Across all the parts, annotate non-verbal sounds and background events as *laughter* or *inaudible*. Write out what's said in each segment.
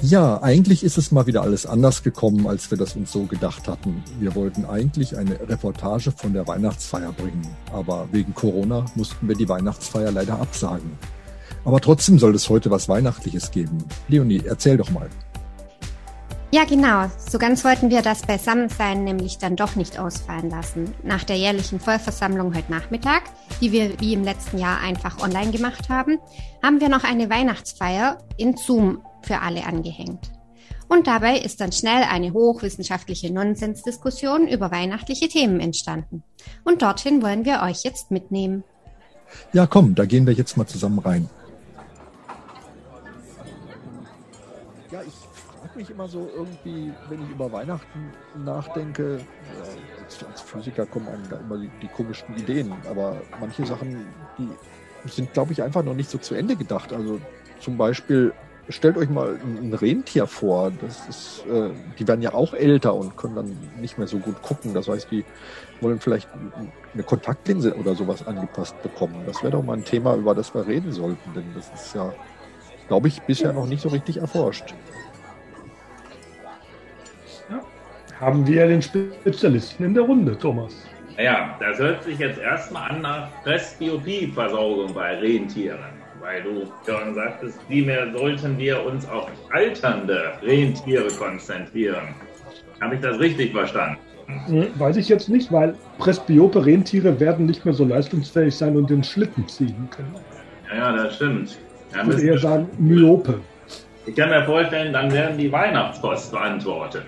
Ja, eigentlich ist es mal wieder alles anders gekommen, als wir das uns so gedacht hatten. Wir wollten eigentlich eine Reportage von der Weihnachtsfeier bringen, aber wegen Corona mussten wir die Weihnachtsfeier leider absagen. Aber trotzdem soll es heute was Weihnachtliches geben. Leonie, erzähl doch mal. Ja, genau. So ganz wollten wir das Beisammensein nämlich dann doch nicht ausfallen lassen. Nach der jährlichen Vollversammlung heute Nachmittag, die wir wie im letzten Jahr einfach online gemacht haben, haben wir noch eine Weihnachtsfeier in Zoom für alle angehängt. Und dabei ist dann schnell eine hochwissenschaftliche Nonsensdiskussion über weihnachtliche Themen entstanden. Und dorthin wollen wir euch jetzt mitnehmen. Ja, komm, da gehen wir jetzt mal zusammen rein. Ja, ich frage mich immer so irgendwie, wenn ich über Weihnachten nachdenke, ja, als, als, Physiker kommen einem da immer die, die komischsten Ideen, aber manche Sachen, die sind, glaube ich, einfach noch nicht so zu Ende gedacht. Also zum Beispiel stellt euch mal ein Rentier vor. Das ist, äh, die werden ja auch älter und können dann nicht mehr so gut gucken. Das heißt, die wollen vielleicht eine Kontaktlinse oder sowas angepasst bekommen. Das wäre doch mal ein Thema, über das wir reden sollten, denn das ist ja, glaube ich, bisher noch nicht so richtig erforscht. Ja. Haben wir den Spezialisten in der Runde, Thomas? Naja, das hört sich jetzt erstmal an nach Presbyopie-Versorgung bei Rentieren weil du schon sagtest, vielmehr sollten wir uns auf alternde Rentiere konzentrieren. Habe ich das richtig verstanden? Hm, weiß ich jetzt nicht, weil presbyope Rentiere werden nicht mehr so leistungsfähig sein und den Schlitten ziehen können. Ja, ja das stimmt. Ja, ich würde eher sagen Myope. Ich kann mir vorstellen, dann werden die Weihnachtspost beantwortet.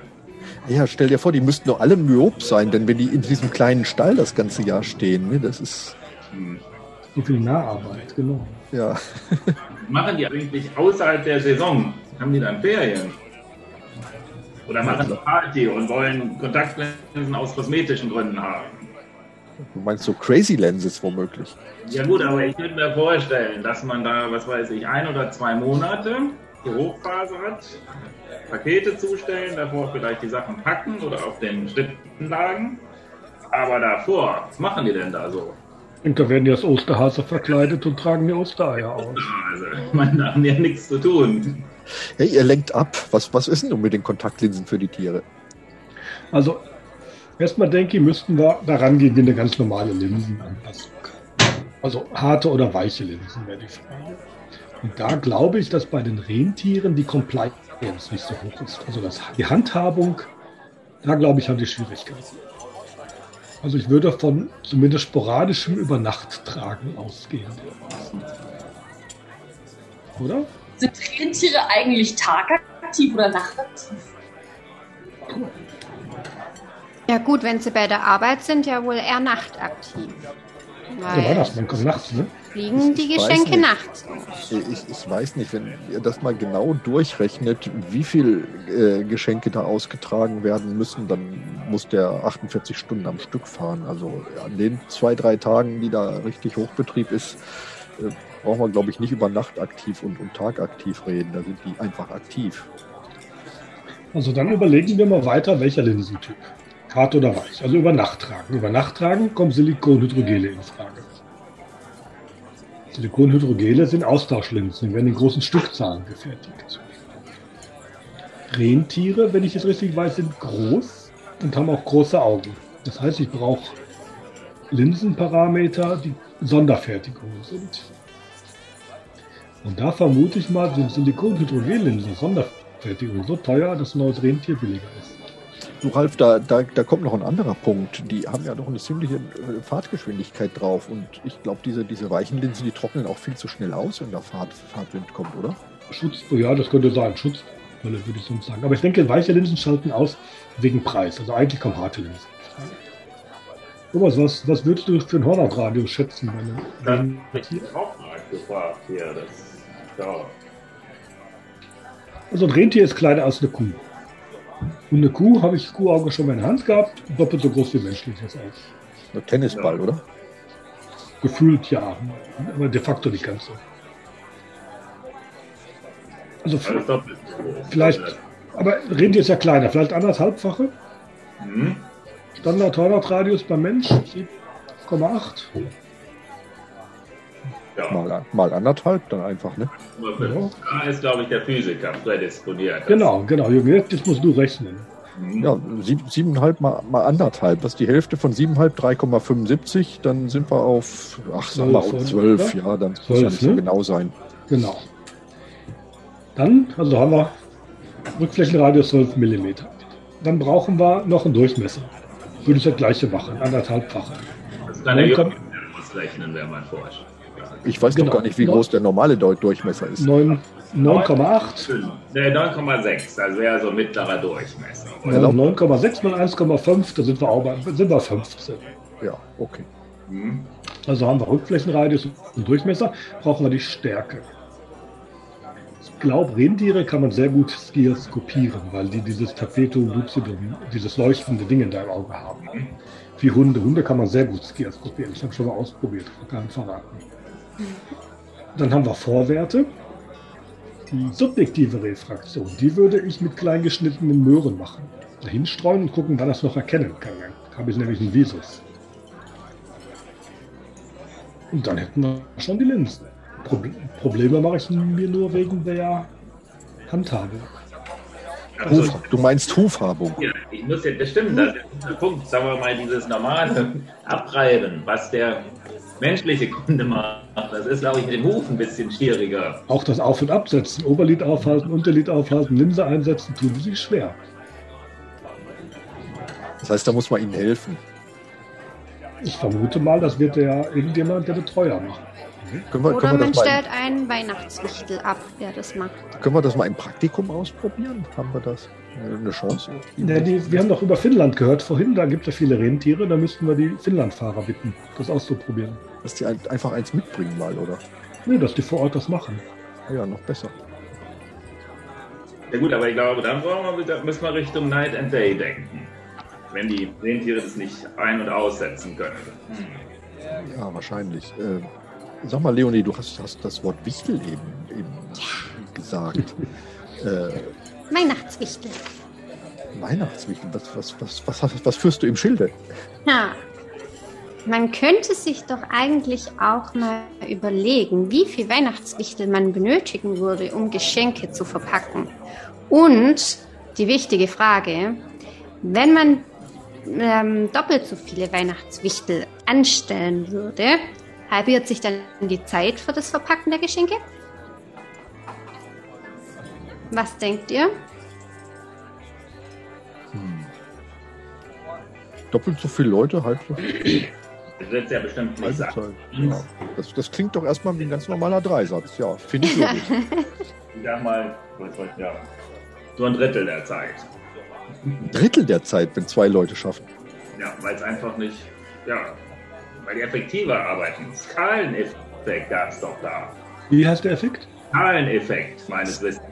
Ja, stell dir vor, die müssten doch alle myop sein, denn wenn die in diesem kleinen Stall das ganze Jahr stehen, ne, das ist. Hm. So viel Naharbeit, genau. Ja. *laughs* machen die eigentlich außerhalb der Saison? Haben die dann Ferien? Oder machen die Party und wollen Kontaktlinsen aus kosmetischen Gründen haben? Du meinst so Crazy Lenses womöglich? Ja gut, aber ich könnte mir vorstellen, dass man da, was weiß ich, ein oder zwei Monate die Hochphase hat, Pakete zustellen, davor vielleicht die Sachen packen oder auf den Schritten lagen. Aber davor, was machen die denn da so? Und da werden die als Osterhase verkleidet und tragen die Ostereier aus. Also, man da haben ja nichts zu tun. Hey, ihr lenkt ab. Was, was ist denn nun mit den Kontaktlinsen für die Tiere? Also, erstmal denke ich, müssten wir daran gehen wie eine ganz normale Linsenanpassung. Also harte oder weiche Linsen wäre die Frage. Und da glaube ich, dass bei den Rentieren die Compliance nicht so hoch ist. Also das, die Handhabung, da glaube ich, haben die Schwierigkeiten. Also ich würde von zumindest sporadischem Übernachttragen ausgehen. Oder? Sind Rentiere eigentlich tagaktiv oder nachtaktiv? Ja gut, wenn sie bei der Arbeit sind, ja wohl eher nachtaktiv. Weil ja, war das, man kommt nachts, ne? Fliegen die Geschenke nachts. Ich, ich, weiß nicht, wenn ihr das mal genau durchrechnet, wie viel äh, Geschenke da ausgetragen werden müssen, dann muss der 48 Stunden am Stück fahren. Also an den zwei, drei Tagen, die da richtig Hochbetrieb ist, äh, brauchen wir, glaube ich, nicht über Nacht aktiv und, und Tag aktiv reden. Da sind die einfach aktiv. Also dann überlegen wir mal weiter, welcher Linsentyp. Hart oder weich. Also über Nacht tragen. Über Nacht tragen kommen Silikonhydrogele in Frage. Silikonhydrogele sind Austauschlinsen, die werden in großen Stückzahlen gefertigt. Rentiere, wenn ich es richtig weiß, sind groß und haben auch große Augen. Das heißt, ich brauche Linsenparameter, die Sonderfertigungen sind. Und da vermute ich mal, sind Silikonhydrogellinsen Sonderfertigung so teuer, dass ein neues Rentier billiger ist. Du Ralf, da, da, da kommt noch ein anderer Punkt. Die haben ja noch eine ziemliche äh, Fahrtgeschwindigkeit drauf und ich glaube, diese, diese weichen Linsen, die trocknen auch viel zu schnell aus, wenn da Fahrt, Fahrtwind kommt, oder? Schutz, ja, das könnte sein. Schutzbrille würde ich so sagen. Aber ich denke, weiche Linsen schalten aus wegen Preis. Also eigentlich kommen harte Linsen. Thomas, was, was würdest du für ein Hornadradio schätzen? Meine, Dann hätte ich auch mal gefragt hier. Das, ja. Also ein Rentier ist kleiner als eine Kuh. Und eine Kuh habe ich Kuhauge schon mal in der Hand gehabt, doppelt so groß wie menschliches auch. Ein Tennisball, Ja. oder? Gefühlt ja, aber de facto nicht ganz so. Also vielleicht, aber Rentier ist ja kleiner, vielleicht anderthalbfache. Hm? Standard Torwartradius beim Mensch 7,8. Ja. Mal, mal anderthalb, dann einfach, ne? Für- Da ist, glaube ich, der Physiker prädisponiert. Genau, genau. Junge, jetzt musst du rechnen. Hm? Ja, sieb, siebeneinhalb mal, mal anderthalb. Das ist die Hälfte von siebeneinhalb, 3,75. Dann sind wir auf, ach, sag mal, Zwölf, auf zwölf. Ja, dann muss ja nicht so ne? genau sein. Genau. Dann, also haben wir Rückflächenradius 12 mm. Dann brauchen wir noch einen Durchmesser. Würde ich das gleiche machen, anderthalbfache. Neun Junge Komma- ausrechnen, wenn man forscht. Ich weiß Genau. doch gar nicht, wie groß der normale Durchmesser ist. Neun- 9,8. Ne, 9,6, also wäre so mittlerer Durchmesser. Ja, Genau. 9,6 mal 1,5, da sind wir auch bei, sind wir 15. Ja, okay. Hm? Also haben wir Rückflächenradius und Durchmesser, brauchen wir die Stärke. Ich glaube, Rentiere kann man sehr gut skioskopieren, weil die dieses Tapetum lucidum, dieses leuchtende Ding in deinem Auge haben. Wie Hunde. Hunde kann man sehr gut skioskopieren. Ich habe schon mal ausprobiert, kann ich verraten. Dann haben wir Vorwerte. Die subjektive Refraktion, die würde ich mit kleingeschnittenen Möhren machen. Dahin streuen und gucken, wann das noch erkennen kann. Dann habe ich nämlich einen Visus. Und dann hätten wir schon die Linsen. Proble Probleme mache ich mir nur wegen der Handhabe. Also, du meinst Hufhabung. ja, ich muss ja, das stimmt, das ist der Punkt. Sagen wir mal, dieses normale *laughs* Abreiben, was der menschliche Kunde macht, das ist, glaube ich, mit dem Huf ein bisschen schwieriger. Auch das Auf- und Absetzen, Oberlid aufhalten, Unterlid aufhalten, Linse einsetzen, tun sie sich schwer. Das heißt, da muss man ihnen helfen. Ich vermute mal, das wird ja irgendjemand der Betreuer machen. Können wir, Oder können, wir man das mal, stellt einen Weihnachtswichtel ab, der das macht. können wir das mal im Praktikum ausprobieren? Haben wir das? Eine Chance? Ja, die, wir haben doch über Finnland gehört vorhin, da gibt es ja viele Rentiere, da müssten wir die Finnlandfahrer bitten, das auszuprobieren. Dass die ein- einfach eins mitbringen mal, oder? Nee, dass die vor Ort das machen. Ah Ja, noch besser. Ja gut, aber ich glaube, dann brauchen wir müssen wir Richtung Night and Day denken. Wenn die Rentiere das nicht ein- und aussetzen können. Ja, wahrscheinlich. Äh, sag mal, Leonie, du hast, hast das Wort Wichtel eben, eben gesagt. *laughs* äh, Weihnachtswichtel. Weihnachtswichtel, was, was, was, was, was, was führst du im Schilde? Ja. Man könnte sich doch eigentlich auch mal überlegen, wie viel Weihnachtswichtel man benötigen würde, um Geschenke zu verpacken. Und die wichtige Frage, wenn man ähm, doppelt so viele Weihnachtswichtel anstellen würde, halbiert sich dann die Zeit für das Verpacken der Geschenke? Was denkt ihr? Doppelt so viele Leute, halb so Das wird ja bestimmt nicht sagen. Zeit. Ja. Das, das klingt doch erstmal wie ein ganz normaler Dreisatz. Ja, finde ich logisch. *laughs* Ich sag mal, sagen? so ein Drittel der Zeit. Ein Drittel der Zeit, wenn zwei Leute schaffen. Ja, weil es einfach nicht, ja, weil die effektiver arbeiten. Skaleneffekt gab es doch da. Wie heißt der Effekt? Skaleneffekt, meines Wissens.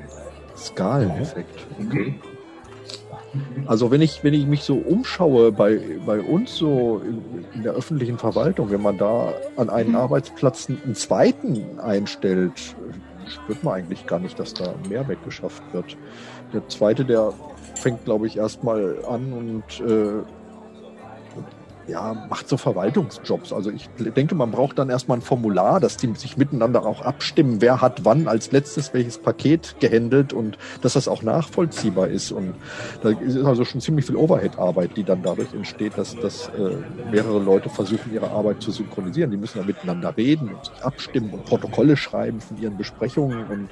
Skaleneffekt. Okay. Also wenn ich, wenn ich mich so umschaue bei, bei uns so in, in der öffentlichen Verwaltung, wenn man da an einen Arbeitsplatz einen zweiten einstellt, spürt man eigentlich gar nicht, dass da mehr weggeschafft wird. Der zweite, der fängt, glaube ich, erstmal an und äh, ja, macht so Verwaltungsjobs. Also ich denke, man braucht dann erstmal ein Formular, dass die sich miteinander auch abstimmen, wer hat wann als letztes welches Paket gehandelt und dass das auch nachvollziehbar ist. Und da ist also schon ziemlich viel Overhead-Arbeit, die dann dadurch entsteht, dass, dass äh, mehrere Leute versuchen, ihre Arbeit zu synchronisieren. Die müssen dann miteinander reden und sich abstimmen und Protokolle schreiben von ihren Besprechungen und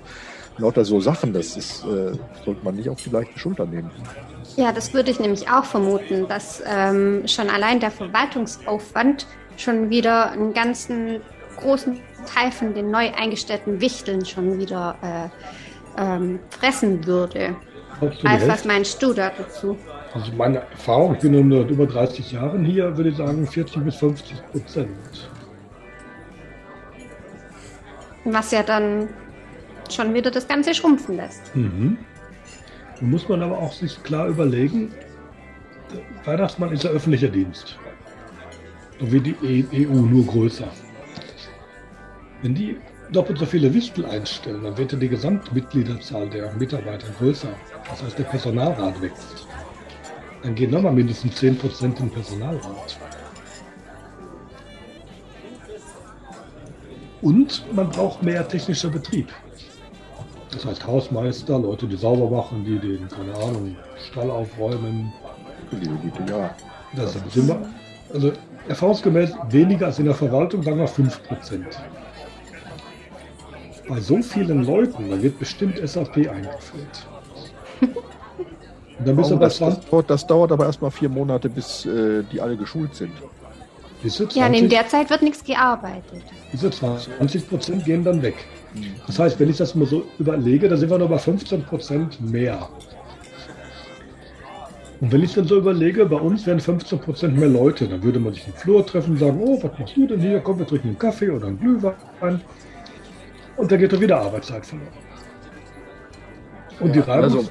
lauter so Sachen. Das ist, äh, sollte man nicht auf die leichte Schulter nehmen. Ja, das würde ich nämlich auch vermuten, dass ähm, schon allein der Verwaltungsaufwand schon wieder einen ganzen großen Teil von den neu eingestellten Wichteln schon wieder äh, ähm, fressen würde. Alf, was meinst du da dazu? Also meine Erfahrung, ich bin nun seit über 30 Jahren hier, würde ich sagen 40 bis 50 Prozent. Was ja dann schon wieder das Ganze schrumpfen lässt. Mhm. Nun muss man aber auch sich klar überlegen, Weihnachtsmann ist ja öffentlicher Dienst. So wie die EU, nur größer. Wenn die doppelt so viele Wichtel einstellen, dann wird ja die Gesamtmitgliederzahl der Mitarbeiter größer. Das heißt, der Personalrat wächst. Dann gehen nochmal mindestens 10% in den Personalrat. Und man braucht mehr technischer Betrieb. Das heißt Hausmeister, Leute, die sauber machen, die den, keine Ahnung, Stall aufräumen. Ja. Das ist immer, also erfahrungsgemäß weniger als in der Verwaltung, sagen wir 5%. Bei so vielen Leuten, da wird bestimmt SAP eingeführt. Und dann bist du das, das, 20, dauert, das dauert aber erstmal vier Monate, bis äh, die alle geschult sind. diese Ja, und in 20, der Zeit wird nichts gearbeitet. diese 20 Prozent gehen dann weg. Das heißt, wenn ich das mal so überlege, da sind wir noch bei 15 Prozent mehr. Und wenn ich dann so überlege, bei uns wären 15 Prozent mehr Leute, dann würde man sich im Flur treffen und sagen, oh, was machst du denn hier? Komm, wir trinken einen Kaffee oder einen Glühwein. Und da geht doch wieder Arbeitszeit verloren. Und die Reibungs Also,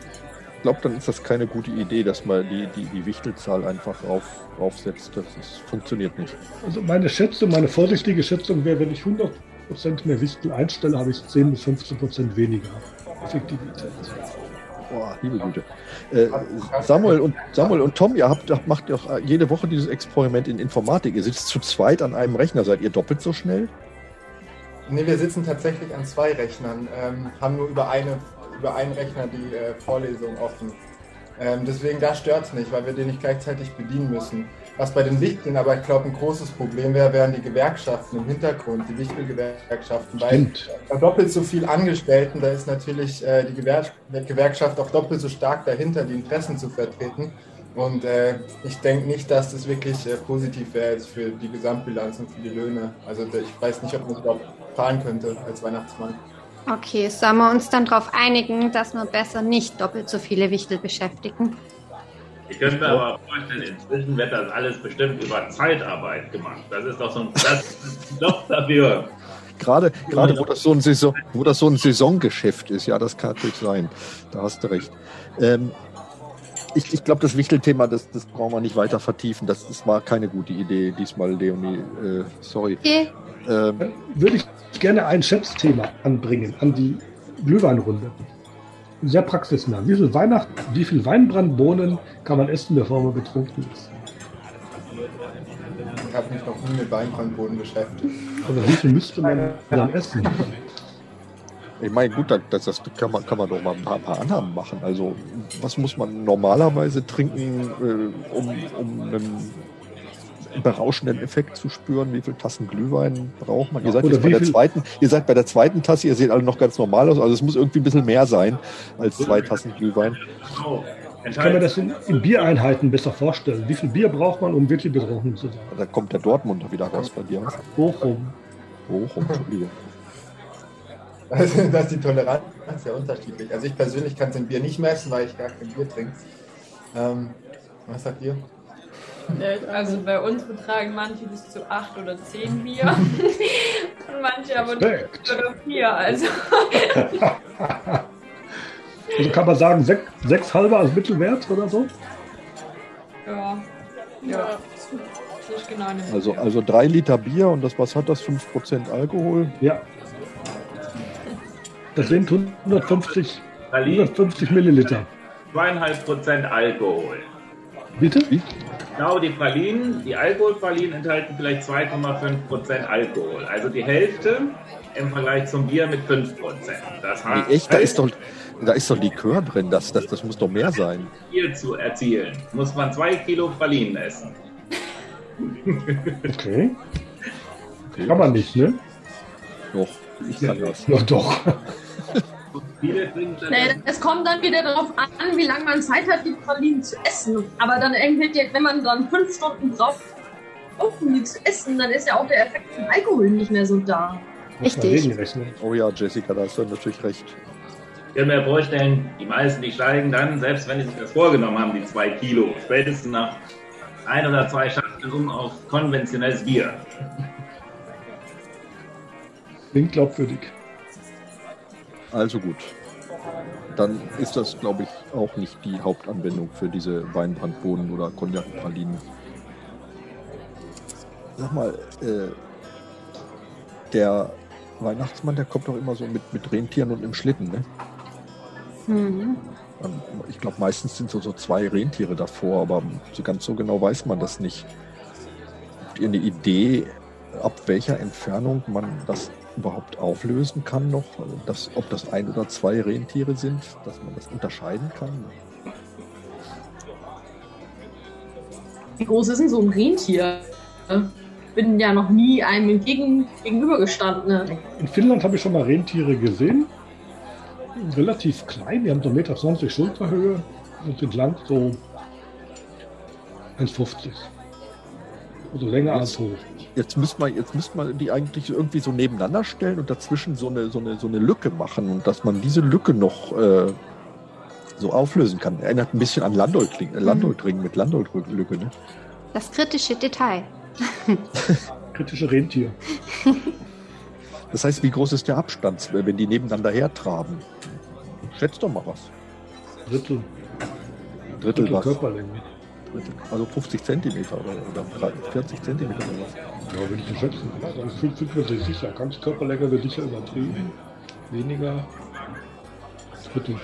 ich glaube, dann ist das keine gute Idee, dass man die, die, die Wichtelzahl einfach rauf, raufsetzt. Das, das funktioniert nicht. Also meine Schätzung, meine vorsichtige Schätzung wäre, wenn ich 100% mehr Wichtel einstelle, habe ich 10 bis 15% weniger Effektivität. Boah, liebe Güte. Äh, Samuel, und, Samuel und Tom, ihr habt, habt- macht doch jede Woche dieses Experiment in Informatik. Ihr sitzt zu zweit an einem Rechner. Seid ihr doppelt so schnell? Nee, wir sitzen tatsächlich an zwei Rechnern, ähm, haben nur über, eine, über einen Rechner die äh, Vorlesung offen. Ähm, deswegen da stört es nicht, weil wir den nicht gleichzeitig bedienen müssen. Was bei den Wichteln aber, ich glaube, ein großes Problem wäre, wären die Gewerkschaften im Hintergrund, die Wichtelgewerkschaften. Weil Stimmt. bei doppelt so viel Angestellten, da ist natürlich äh, die Gewer Gewerkschaft auch doppelt so stark dahinter, die Interessen zu vertreten. Und äh, ich denke nicht, dass das wirklich äh, positiv wäre für die Gesamtbilanz und für die Löhne. Also ich weiß nicht, ob man das überhaupt fahren könnte als Weihnachtsmann. Okay, sollen wir uns dann darauf einigen, dass wir besser nicht doppelt so viele Wichtel beschäftigen? Ich könnte mir aber vorstellen, inzwischen wird das alles bestimmt über Zeitarbeit gemacht. Das ist doch so ein, das ist ein Job dafür. Gerade, gerade wo das so ein Saison, wo das so ein Saisongeschäft ist, ja, das kann natürlich sein. Da hast du recht. Ähm, ich ich glaube, das Wichtelthema, das, das brauchen wir nicht weiter vertiefen. Das, das war keine gute Idee diesmal, Leonie. Äh, sorry. Okay, Ähm, würde ich gerne ein Schätzthema anbringen an die Glühweinrunde. Sehr praxisnah. Wie viel Weihnacht, wie viel Weinbrandbohnen kann man essen, bevor man betrunken ist? Ich habe mich noch nie mit Weinbrandboden beschäftigt. Also wie viel müsste man dann essen? ich meine, gut, das, das kann, man, kann man doch mal ein paar, paar Annahmen machen. Also, was muss man normalerweise trinken, äh, um, um einen berauschenden Effekt zu spüren? Wie viele Tassen Glühwein braucht man? Ihr seid, bei der zweiten, ihr seid bei der zweiten Tasse, ihr seht alle noch ganz normal aus. Also, es muss irgendwie ein bisschen mehr sein als zwei Tassen Glühwein. Ich kann mir das in, in Biereinheiten besser vorstellen. Wie viel Bier braucht man, um wirklich betrunken zu sein? Da kommt der Dortmunder wieder raus bei dir. Bochum. Bochum, Entschuldigung. Also, da ist die Toleranz ja unterschiedlich. Also ich persönlich kann es im Bier nicht messen, weil ich gar kein Bier trinke. Ähm, was sagt ihr? Äh, Also bei uns betragen manche bis zu acht oder zehn Bier. Und *laughs* manche aber nur Respekt. oder vier. Also *laughs* Also kann man sagen, sech, sechs halber als Mittelwert oder so? ja. Ja. Nicht genau eine Also, also drei Liter Bier und das, was hat das? 5% Alkohol? Ja. Das sind 150, Pralinen, 150 Milliliter. zweieinhalb Prozent Alkohol. Bitte? Genau, die Pralinen, die Alkoholpralinen enthalten vielleicht 2,5 Prozent Alkohol. Also die Hälfte im Vergleich zum Bier mit 5 Prozent. Das heißt, Nee, echt? Da ist doch, da ist doch Likör drin. Das, das, das muss doch mehr sein. Bier zu erzielen, muss man zwei Kilo Pralinen essen. Okay. Kann man nicht, ne? Doch, ich kann das. Ja, doch. Nee, es kommt dann wieder darauf an, wie lange man Zeit hat, die Pralinen zu essen. Aber dann irgendwie, wenn man dann fünf Stunden braucht, um die zu essen, dann ist ja auch der Effekt von Alkohol nicht mehr so da. Richtig. Oh ja, Jessica, da hast du natürlich recht. Ich kann mir vorstellen, die meisten, die steigen dann, selbst wenn sie sich das vorgenommen haben, die zwei Kilo, spätestens nach ein oder zwei Schachteln um auf konventionelles Bier. Klingt glaubwürdig. Also gut. dann ist das, glaube ich, auch nicht die Hauptanwendung für diese Weinbrandbohnen oder Cognac-Pralinen. Sag mal, äh, der Weihnachtsmann, der kommt doch immer so mit, mit Rentieren und im Schlitten, ne? Mhm. Ähm, Ich glaube, meistens sind so, so zwei Rentiere davor, aber so ganz so genau weiß man das nicht. Habt ihr eine Idee, ab welcher Entfernung man das überhaupt auflösen kann noch? Also das, ob das ein oder zwei Rentiere sind, dass man das unterscheiden kann? Wie groß ist denn so ein Rentier? Bin ja noch nie einem entgegen, gegenübergestanden. Ne? In Finnland habe ich schon mal Rentiere gesehen. Relativ klein, die haben so 1,20 Meter Schulterhöhe und sind lang so 1,50. Also länger als hoch. Jetzt müsste man, jetzt müsste man die eigentlich irgendwie so nebeneinander stellen und dazwischen so eine, so eine, so eine Lücke machen und dass man diese Lücke noch äh, so auflösen kann. Erinnert ein bisschen an Landolt-Ring äh, Landolt-Ring mit Landolt-Lücke, ne? Das kritische Detail. *laughs* Kritische Rentier. *laughs* Das heißt, wie groß ist der Abstand, wenn die nebeneinander hertraben? Schätzt doch mal was. Drittel, Drittel Drittel was? Körperlänge. Also 50 Zentimeter oder, oder 40 Zentimeter oder was? Ja, würde ich nicht schätzen. Also 50 wird sich sicher. Ganz Körperlänge wird sicher übertrieben. Weniger. Drittel.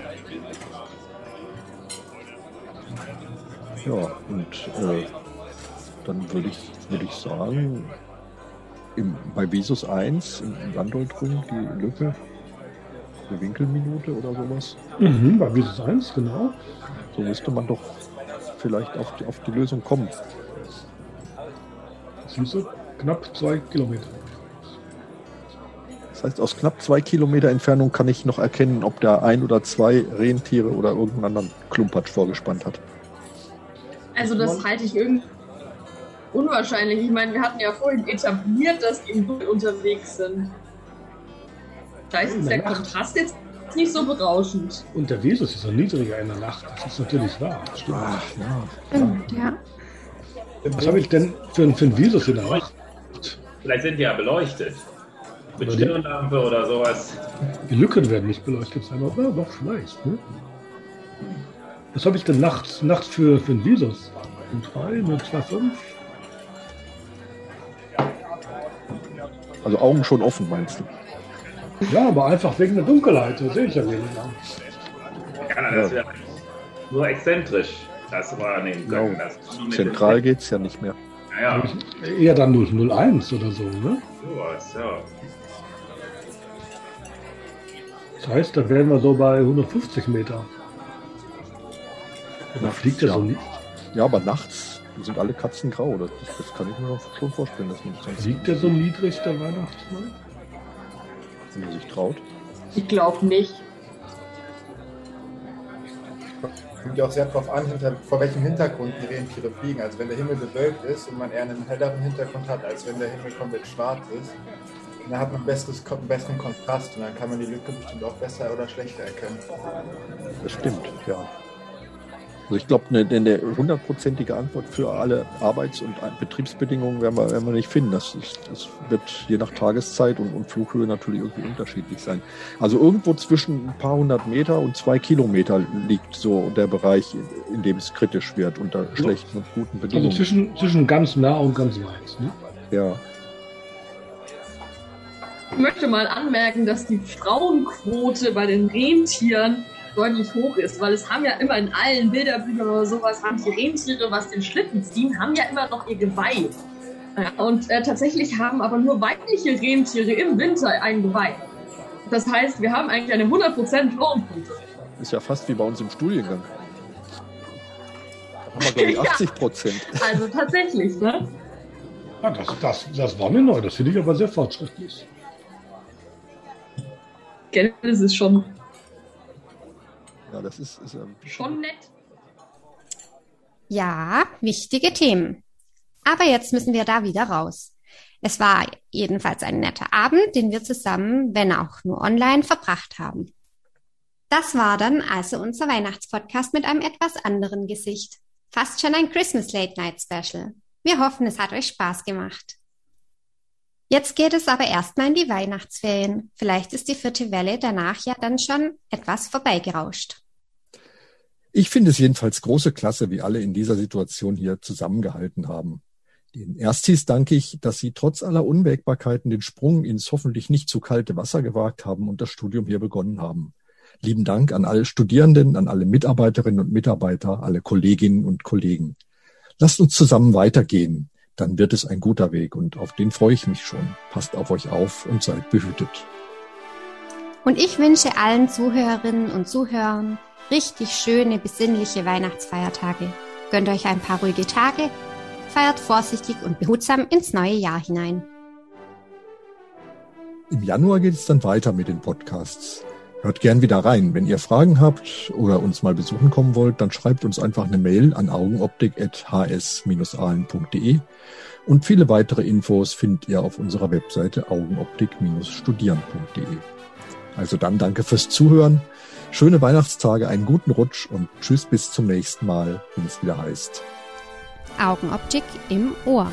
Ja, und äh, dann würde ich, würde ich sagen, im, bei Visus 1 im Landolt-Ring die Lücke, eine Winkelminute oder sowas. Mhm, bei Visus 1, genau. So müsste man doch vielleicht auf die, auf die Lösung kommen. Du? Knapp zwei Kilometer. Das heißt, aus knapp zwei Kilometer Entfernung kann ich noch erkennen, ob der ein oder zwei Rentiere oder irgendeinen anderen Klumpatsch vorgespannt hat. Also das halte ich irgendwie unwahrscheinlich. Ich meine, wir hatten ja vorhin etabliert, dass die unterwegs sind. Da ist jetzt der Kontrast jetzt nicht so berauschend. Und der Vesus ist so niedriger in der Nacht. Das ist natürlich wahr. Stimmt. Ach ja. Ja. Was habe ich denn für, ein- für ein Vesus in der Nacht? Vielleicht sind die ja beleuchtet. Mit Oder die- Stirnlampe oder sowas. Die Lücken werden nicht beleuchtet sein, aber doch vielleicht. Ne? Was habe ich denn nachts, nachts für, für ein Visus? Ein 3, eine 2,5? Also Augen schon offen, meinst du? Ja, aber einfach wegen der Dunkelheit. Da sehe ich ja weniger. Er das ja nur exzentrisch das wahrnehmen können. Genau. Das Zentral dem- geht's ja nicht mehr. Ja, ja, Eher dann 001 oder so, ne? sowas, ja. Das heißt, da wären wir so bei 150 Meter. Da fliegt er ja. so nicht. Ja, aber nachts sind alle Katzen grau. Das, das kann ich mir schon vorstellen, dass man das Fliegt er so niedrig, der Weihnachtsmann? Wenn man sich traut. Ich glaube nicht. Kommt ja auch sehr darauf an, hinter, vor welchem Hintergrund die Rentiere fliegen. Also wenn der Himmel bewölkt ist und man eher einen helleren Hintergrund hat, als wenn der Himmel komplett schwarz ist, dann hat man besseres, einen besseren Kontrast und dann kann man die Lücke bestimmt auch besser oder schlechter erkennen. Das stimmt, ja. Also ich glaube, eine, eine hundertprozentige Antwort für alle Arbeits- und Betriebsbedingungen werden wir, werden wir nicht finden. Das, ist, das wird je nach Tageszeit und, und Flughöhe natürlich irgendwie unterschiedlich sein. Also irgendwo zwischen ein paar hundert Meter und zwei Kilometer liegt so der Bereich, in dem es kritisch wird unter schlechten und guten Also Bedingungen. zwischen, zwischen ganz nah und ganz weit. Ne? ja. Ich möchte mal anmerken, dass die Frauenquote bei den Rentieren deutlich hoch ist, weil es haben ja immer in allen Bilderbüchern oder sowas, haben die Rentiere, was den Schlitten ziehen, haben ja immer noch ihr Geweih. Ja, und äh, tatsächlich haben aber nur weibliche Rentiere im Winter ein Geweih. Das heißt, wir haben eigentlich eine 100% Frauenquote. Ist ja fast wie bei uns im Studiengang. Da haben wir, glaube ich, *laughs* Ja. 80 Prozent. Also tatsächlich, ne? Ja, das, das, das war mir neu. Das finde ich aber sehr fortschrittlich. Gell, Das ist schon, Ja, das ist, ist ähm, schon nett. Ja, wichtige Themen. Aber jetzt müssen wir da wieder raus. Es war jedenfalls ein netter Abend, den wir zusammen, wenn auch nur online, verbracht haben. Das war dann also unser Weihnachtspodcast mit einem etwas anderen Gesicht. Fast schon ein Christmas Late Night Special. Wir hoffen, es hat euch Spaß gemacht. Jetzt geht es aber erstmal in die Weihnachtsferien. Vielleicht ist die vierte Welle danach ja dann schon etwas vorbeigerauscht. Ich finde es jedenfalls große Klasse, wie alle in dieser Situation hier zusammengehalten haben. Den Erstis danke ich, dass sie trotz aller Unwägbarkeiten den Sprung ins hoffentlich nicht zu kalte Wasser gewagt haben und das Studium hier begonnen haben. Lieben Dank an alle Studierenden, an alle Mitarbeiterinnen und Mitarbeiter, alle Kolleginnen und Kollegen. Lasst uns zusammen weitergehen dann wird es ein guter Weg und auf den freue ich mich schon. Passt auf euch auf und seid behütet. Und ich wünsche allen Zuhörerinnen und Zuhörern richtig schöne, besinnliche Weihnachtsfeiertage. Gönnt euch ein paar ruhige Tage, feiert vorsichtig und behutsam ins neue Jahr hinein. Im Januar geht es dann weiter mit den Podcasts. Hört gern wieder rein. Wenn ihr Fragen habt oder uns mal besuchen kommen wollt, dann schreibt uns einfach eine Mail an augenoptik.hs-ahlen.de und viele weitere Infos findet ihr auf unserer Webseite augenoptik-studieren.de. Also dann danke fürs Zuhören, schöne Weihnachtstage, einen guten Rutsch und tschüss bis zum nächsten Mal, wenn es wieder heißt. Augenoptik im Ohr.